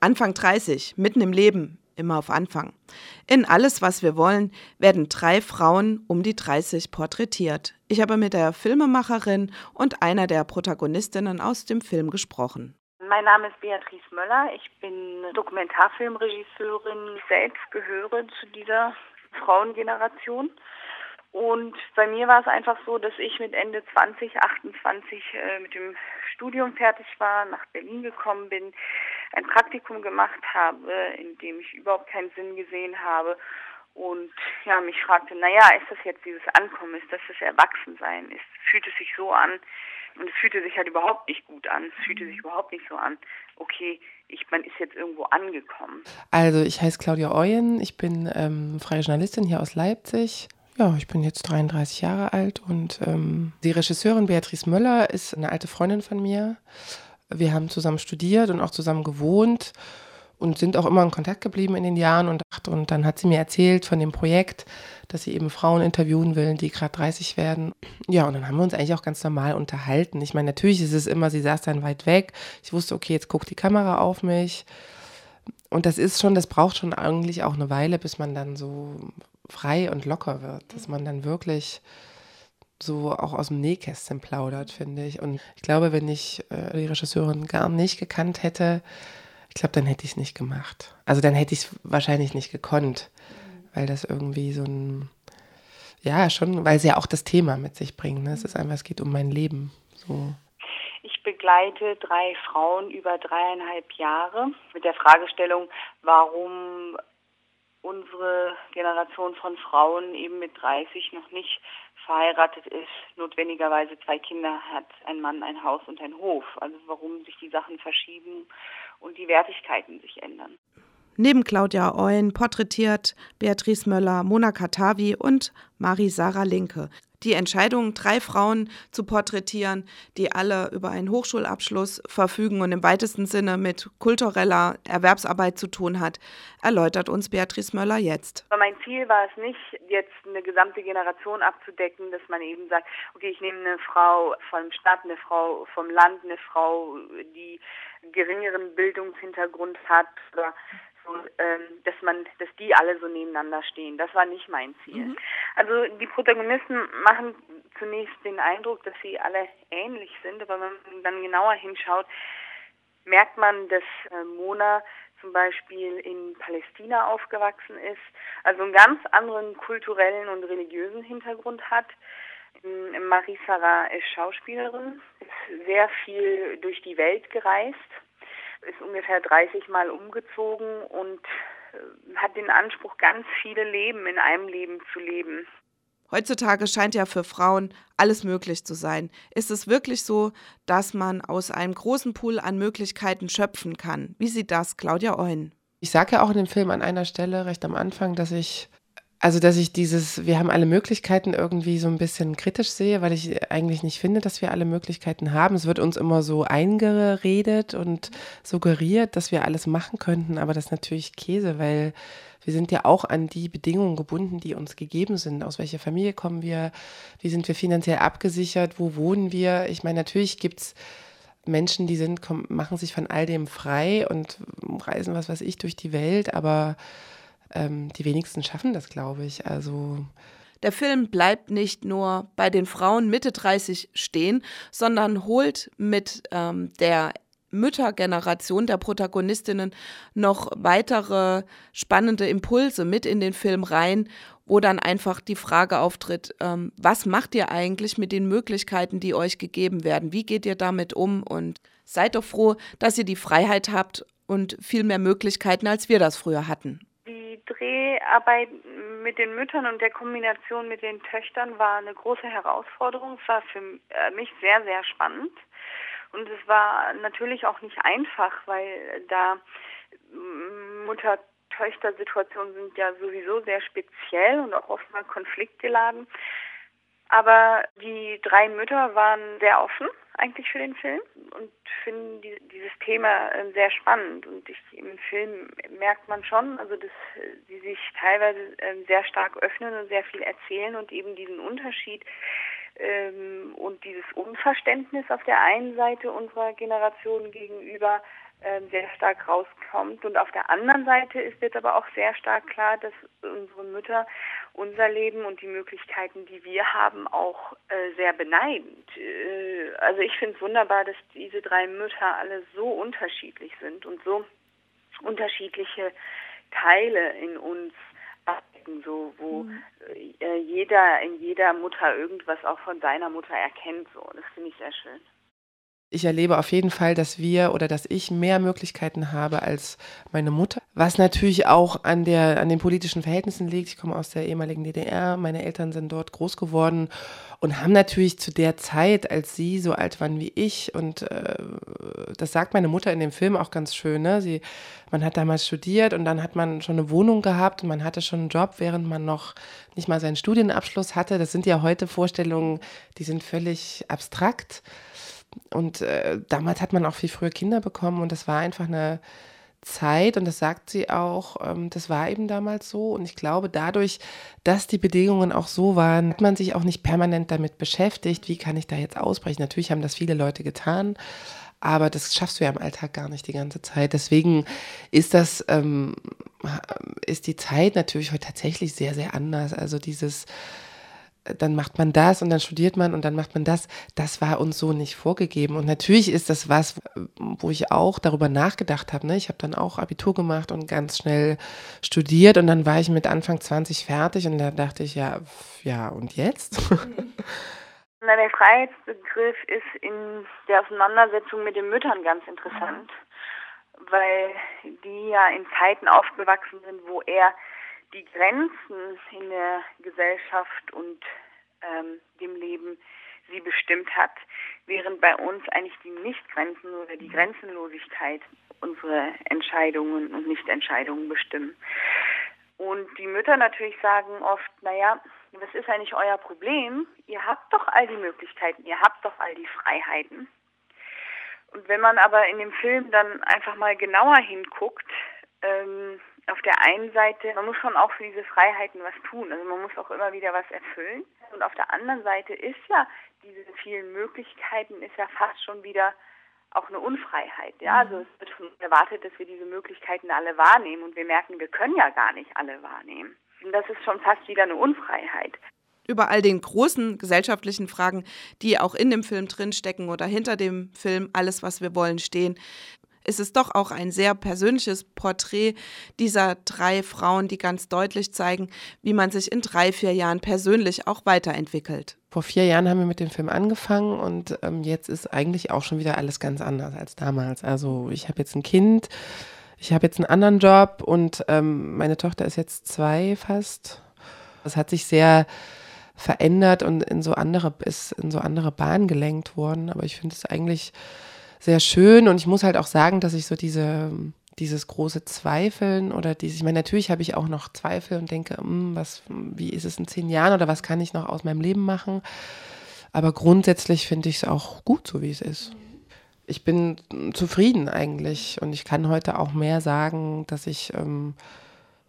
Anfang 30, mitten im Leben, immer auf Anfang. In Alles, was wir wollen, werden drei Frauen um die 30 porträtiert. Ich habe mit der Filmemacherin und einer der Protagonistinnen aus dem Film gesprochen. Mein Name ist Beatrice Möller. Ich bin Dokumentarfilmregisseurin. Selbst gehöre zu dieser Frauengeneration. Und bei mir war es einfach so, dass ich mit Ende 20, 28 äh, mit dem Studium fertig war, nach Berlin gekommen bin, ein Praktikum gemacht habe, in dem ich überhaupt keinen Sinn gesehen habe und ja, mich fragte, naja, ist das jetzt dieses Ankommen, ist das das Erwachsensein, ist, fühlt es sich so an und es fühlte sich halt überhaupt nicht gut an, es fühlte sich überhaupt nicht so an, okay, ich, man ist jetzt irgendwo angekommen. Also ich heiße Claudia Euyen, ich bin ähm, freie Journalistin hier aus Leipzig. Ja, ich bin jetzt 33 Jahre alt und ähm, die Regisseurin Beatrice Möller ist eine alte Freundin von mir. Wir haben zusammen studiert und auch zusammen gewohnt und sind auch immer in Kontakt geblieben in den Jahren. Und, und dann hat sie mir erzählt von dem Projekt, dass sie eben Frauen interviewen will, die gerade 30 werden. Ja, und dann haben wir uns eigentlich auch ganz normal unterhalten. Ich meine, natürlich ist es immer, sie saß dann weit weg. Ich wusste, okay, jetzt guckt die Kamera auf mich. Und das ist schon, das braucht schon eigentlich auch eine Weile, bis man dann so frei und locker wird, dass man dann wirklich so auch aus dem Nähkästchen plaudert, finde ich. Und ich glaube, wenn ich äh, die Regisseurin gar nicht gekannt hätte, ich glaube, dann hätte ich es nicht gemacht. Also dann hätte ich es wahrscheinlich nicht gekonnt, weil das irgendwie so ein, ja, schon, weil sie ja auch das Thema mit sich bringt. Ne? Es ist einfach, es geht um mein Leben. So. Ich begleite drei Frauen über dreieinhalb Jahre mit der Fragestellung, warum unsere Generation von Frauen eben mit 30 noch nicht verheiratet ist, notwendigerweise zwei Kinder hat, ein Mann, ein Haus und ein Hof. Also warum sich die Sachen verschieben und die Wertigkeiten sich ändern. Neben Claudia Euen porträtiert Beatrice Möller, Mona Katavi und Marie-Sarah Linke die Entscheidung, drei Frauen zu porträtieren, die alle über einen Hochschulabschluss verfügen und im weitesten Sinne mit kultureller Erwerbsarbeit zu tun hat, erläutert uns Beatrice Möller jetzt. Mein Ziel war es nicht, jetzt eine gesamte Generation abzudecken, dass man eben sagt, okay, ich nehme eine Frau vom Stadt, eine Frau vom Land, eine Frau, die geringeren Bildungshintergrund hat oder so, ähm, dass man, dass die alle so nebeneinander stehen. Das war nicht mein Ziel. Mhm. Also die Protagonisten machen zunächst den Eindruck, dass sie alle ähnlich sind, aber wenn man dann genauer hinschaut, merkt man, dass äh, Mona zum Beispiel in Palästina aufgewachsen ist, also einen ganz anderen kulturellen und religiösen Hintergrund hat. Marie Sarah ist Schauspielerin, ist sehr viel durch die Welt gereist ist ungefähr 30 Mal umgezogen und äh, hat den Anspruch, ganz viele Leben in einem Leben zu leben. Heutzutage scheint ja für Frauen alles möglich zu sein. Ist es wirklich so, dass man aus einem großen Pool an Möglichkeiten schöpfen kann? Wie sieht das Claudia Eun? Ich sage ja auch in dem Film an einer Stelle recht am Anfang, dass ich also, dass ich dieses, wir haben alle Möglichkeiten irgendwie so ein bisschen kritisch sehe, weil ich eigentlich nicht finde, dass wir alle Möglichkeiten haben. Es wird uns immer so eingeredet und suggeriert, dass wir alles machen könnten, aber das ist natürlich Käse, weil wir sind ja auch an die Bedingungen gebunden, die uns gegeben sind. Aus welcher Familie kommen wir? Wie sind wir finanziell abgesichert? Wo wohnen wir? Ich meine, natürlich gibt es Menschen, die sind, machen sich von all dem frei und reisen, was weiß ich, durch die Welt, aber ähm, die wenigsten schaffen das, glaube ich. Also der Film bleibt nicht nur bei den Frauen Mitte 30 stehen, sondern holt mit ähm, der Müttergeneration der Protagonistinnen noch weitere spannende Impulse mit in den Film rein, wo dann einfach die Frage auftritt, ähm, was macht ihr eigentlich mit den Möglichkeiten, die euch gegeben werden? Wie geht ihr damit um? Und seid doch froh, dass ihr die Freiheit habt und viel mehr Möglichkeiten, als wir das früher hatten. Dreharbeit mit den Müttern und der Kombination mit den Töchtern war eine große Herausforderung. Es war für äh, mich sehr, sehr spannend. Und es war natürlich auch nicht einfach, weil da Mutter-Töchter-Situationen sind ja sowieso sehr speziell und auch oft mal konfliktgeladen. Aber die drei Mütter waren sehr offen eigentlich für den Film und finden die, dieses Thema äh, sehr spannend. Und ich, im Film merkt man schon, also dass äh, sie sich teilweise äh, sehr stark öffnen und sehr viel erzählen und eben diesen Unterschied ähm, und dieses Unverständnis auf der einen Seite unserer Generation gegenüber ähm, sehr stark rauskommt. Und auf der anderen Seite ist jetzt aber auch sehr stark klar, dass unsere Mütter unser Leben und die Möglichkeiten, die wir haben, auch äh, sehr beneiden. Äh, also ich finde es wunderbar, dass diese drei Mütter alle so unterschiedlich sind und so unterschiedliche Teile in uns abdecken, so wo mhm. äh, jeder in jeder Mutter irgendwas auch von seiner Mutter erkennt. So, das finde ich sehr schön ich erlebe auf jeden Fall, dass wir oder dass ich mehr Möglichkeiten habe als meine Mutter, was natürlich auch an, der, an den politischen Verhältnissen liegt. Ich komme aus der ehemaligen DDR, meine Eltern sind dort groß geworden und haben natürlich zu der Zeit, als sie so alt waren wie ich, und äh, das sagt meine Mutter in dem Film auch ganz schön, ne? sie, man hat damals studiert und dann hat man schon eine Wohnung gehabt und man hatte schon einen Job, während man noch nicht mal seinen Studienabschluss hatte. Das sind ja heute Vorstellungen, die sind völlig abstrakt. Und äh, damals hat man auch viel früher Kinder bekommen und das war einfach eine Zeit und das sagt sie auch, ähm, das war eben damals so und ich glaube dadurch, dass die Bedingungen auch so waren, hat man sich auch nicht permanent damit beschäftigt, wie kann ich da jetzt ausbrechen. Natürlich haben das viele Leute getan, aber das schaffst du ja im Alltag gar nicht die ganze Zeit. Deswegen ist das, ähm, ist die Zeit natürlich heute tatsächlich sehr, sehr anders. Also dieses dann macht man das und dann studiert man und dann macht man das. Das war uns so nicht vorgegeben. Und natürlich ist das was, wo ich auch darüber nachgedacht habe. Ne? Ich habe dann auch Abitur gemacht und ganz schnell studiert und dann war ich mit Anfang 20 fertig und da dachte ich, ja, ja, und jetzt? Na, der Freiheitsbegriff ist in der Auseinandersetzung mit den Müttern ganz interessant, weil die ja in Zeiten aufgewachsen sind, wo er die Grenzen in der Gesellschaft und ähm, dem Leben sie bestimmt hat, während bei uns eigentlich die Nichtgrenzen oder die Grenzenlosigkeit unsere Entscheidungen und Nichtentscheidungen bestimmen. Und die Mütter natürlich sagen oft, naja, was ist eigentlich euer Problem? Ihr habt doch all die Möglichkeiten, ihr habt doch all die Freiheiten. Und wenn man aber in dem Film dann einfach mal genauer hinguckt, ähm, auf der einen Seite, man muss schon auch für diese Freiheiten was tun. Also man muss auch immer wieder was erfüllen. Und auf der anderen Seite ist ja diese vielen Möglichkeiten ist ja fast schon wieder auch eine Unfreiheit. Ja, also mhm. es wird von uns erwartet, dass wir diese Möglichkeiten alle wahrnehmen und wir merken, wir können ja gar nicht alle wahrnehmen. Und das ist schon fast wieder eine Unfreiheit über all den großen gesellschaftlichen Fragen, die auch in dem Film drinstecken oder hinter dem Film Alles, was wir wollen, stehen, ist es doch auch ein sehr persönliches Porträt dieser drei Frauen, die ganz deutlich zeigen, wie man sich in drei, vier Jahren persönlich auch weiterentwickelt. Vor vier Jahren haben wir mit dem Film angefangen und ähm, jetzt ist eigentlich auch schon wieder alles ganz anders als damals. Also ich habe jetzt ein Kind, ich habe jetzt einen anderen Job und ähm, meine Tochter ist jetzt zwei fast. Das hat sich sehr verändert und in so andere, ist in so andere Bahnen gelenkt worden. Aber ich finde es eigentlich sehr schön und ich muss halt auch sagen, dass ich so diese dieses große Zweifeln oder dieses, ich meine, natürlich habe ich auch noch Zweifel und denke, hm, was, wie ist es in zehn Jahren oder was kann ich noch aus meinem Leben machen? Aber grundsätzlich finde ich es auch gut, so wie es ist. Ich bin zufrieden eigentlich und ich kann heute auch mehr sagen, dass ich ähm,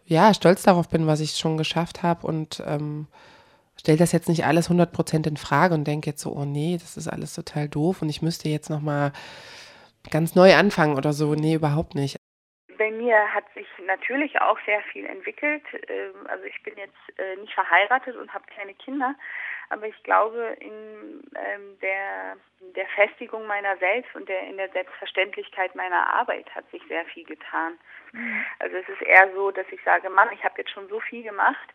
ja stolz darauf bin, was ich schon geschafft habe und ähm, stelle das jetzt nicht alles 100% in Frage und denke jetzt so, oh nee, das ist alles total doof und ich müsste jetzt nochmal ganz neu anfangen oder so. Nee, überhaupt nicht. Bei mir hat sich natürlich auch sehr viel entwickelt. Ähm, also ich bin jetzt äh, nicht verheiratet und habe keine Kinder, aber ich glaube, in ähm, der, der Festigung meiner selbst und der, in der Selbstverständlichkeit meiner Arbeit hat sich sehr viel getan. Mhm. Also es ist eher so, dass ich sage, Mann, ich habe jetzt schon so viel gemacht,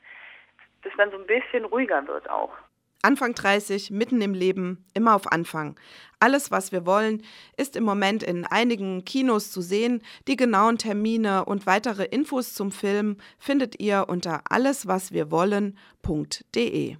dann so ein bisschen ruhiger wird auch. Anfang 30, mitten im Leben, immer auf Anfang. Alles, was wir wollen, ist im Moment in einigen Kinos zu sehen. Die genauen Termine und weitere Infos zum Film findet ihr unter alleswaswirwollen.de.